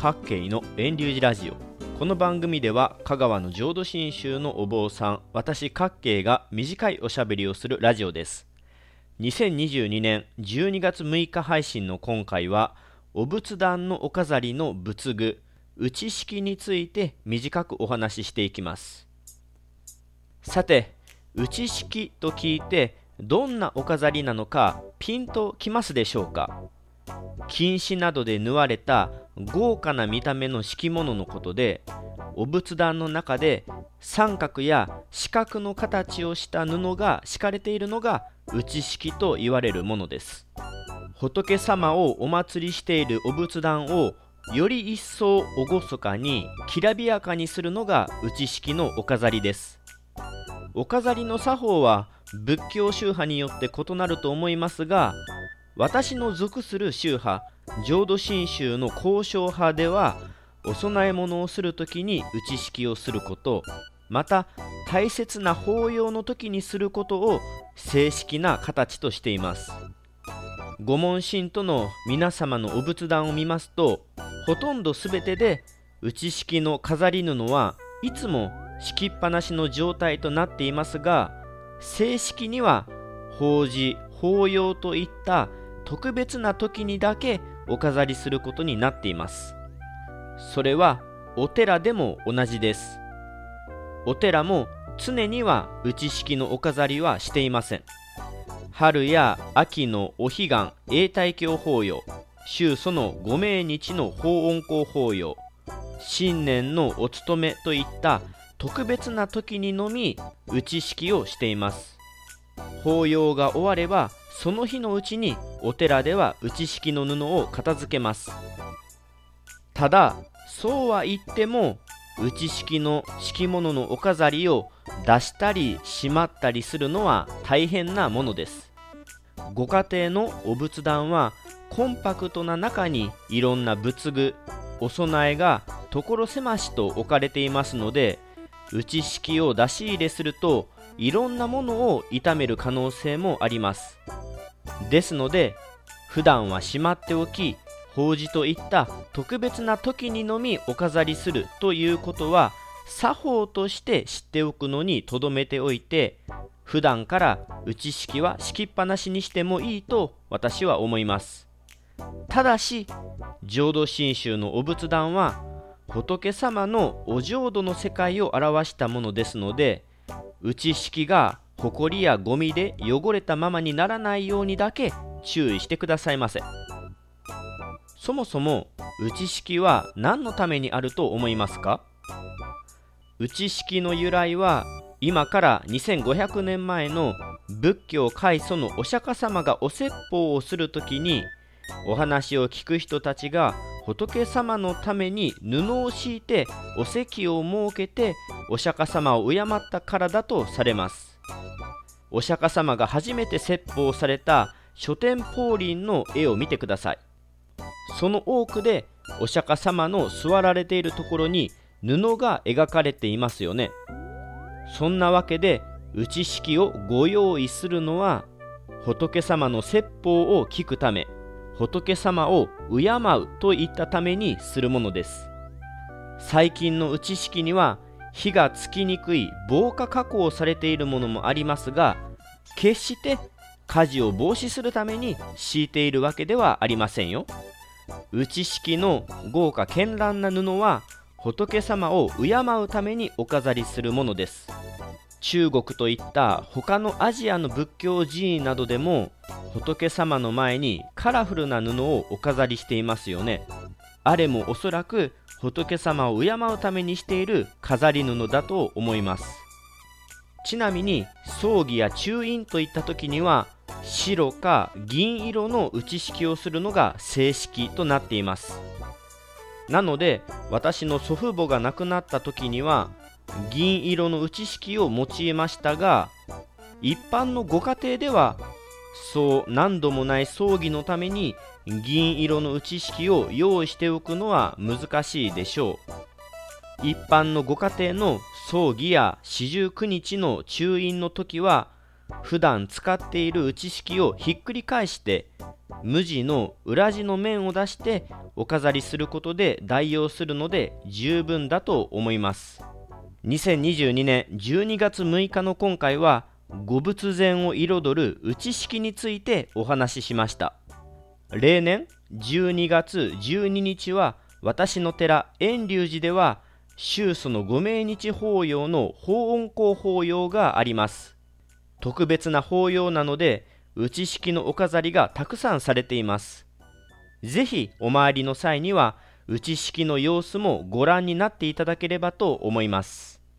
各系の遠流寺ラジオ。この番組では香川の浄土真宗のお坊さん私各系が短いおしゃべりをするラジオです。2022年12月6日配信の今回はお仏壇のお飾りの仏具内式について短くお話ししていきます。さて内式と聞いてどんなお飾りなのかピンときますでしょうか？金糸などで縫われた豪華な見た目の敷物のことでお仏壇の中で三角や四角の形をした布が敷かれているのが内敷と言われるものです。仏様をお祭りしているお仏壇をより一層厳かにきらびやかにするのが内敷のお飾りです。お飾りの作法は仏教宗派によって異なると思いますが私の属する宗派浄土真宗の交渉派ではお供え物をする時に内式をすることまた大切な法要の時にすることを正式な形としています。御門神との皆様のお仏壇を見ますとほとんど全てで内式の飾り布はいつも敷きっぱなしの状態となっていますが正式には法事法要といった特別な時にだけお飾りすることになっています。それはお寺でも同じです。お寺も常には内式のお飾りはしていません。春や秋のお彼岸永代教法要宗祖のご命日の法恩公法要新年のお勤めといった特別な時にのみ内式をしています。法要が終わればその日のうちにお寺では内敷の布を片付けます。ただそうは言っても内敷の敷物のお飾りを出したりしまったりするのは大変なものです。ご家庭のお仏壇はコンパクトな中にいろんな仏具お供えが所狭しと置かれていますので内式を出し入れするといろんなものを傷める可能性もあります。ですので普段はしまっておき法事といった特別な時にのみお飾りするということは作法として知っておくのにとどめておいて普段から内式は敷きっぱなしにしてもいいと私は思います。ただし浄土真宗のお仏壇は仏様のお浄土の世界を表したものですので内敷が埃やゴミで汚れたままにならないようにだけ注意してくださいませ。そもそも内敷は何のためにあると思いますか？内敷の由来は今から2500年前の仏教開祖のお釈迦様がお説法をするときにお話を聞く人たちが仏様のために布を敷いてお席を設けてお釈迦様を敬ったからだとされます。お釈迦様が初めて説法された書店法輪の絵を見てください。その多くでお釈迦様の座られているところに布が描かれていますよね。そんなわけで内式をご用意するのは仏様の説法を聞くため仏様を敬うといったためにするものです。最近の内式には火がつきにくい防火加工されているものもありますが決して火事を防止するために敷いているわけではありませんよ。内式の豪華絢爛な布は仏様を敬うためにお飾りするものです。中国といった他のアジアの仏教寺院などでも仏様の前にカラフルな布をお飾りしていますよね。あれもおそらく仏様を敬うためにしている飾り布だと思います。ちなみに葬儀や中院といった時には白か銀色の内式をするのが正式となっています。なので私の祖父母が亡くなった時には銀色の内式を用いましたが一般のご家庭ではそう何度もない葬儀のために銀色の内式を用意しておくのは難しいでしょう。一般のご家庭の葬儀や四十九日の中院の時は普段使っている打ち式をひっくり返して無地の裏地の面を出してお飾りすることで代用するので十分だと思います。2022年12月6日の今回はご仏前を彩る打ち式についてお話ししました。例年12月12日は私の寺遠隆寺では宗祖のご命日法要の法音香法要があります。特別な法要なので打ち式のお飾りがたくさんされています。ぜひお参りの際には打ち式の様子もご覧になっていただければと思います。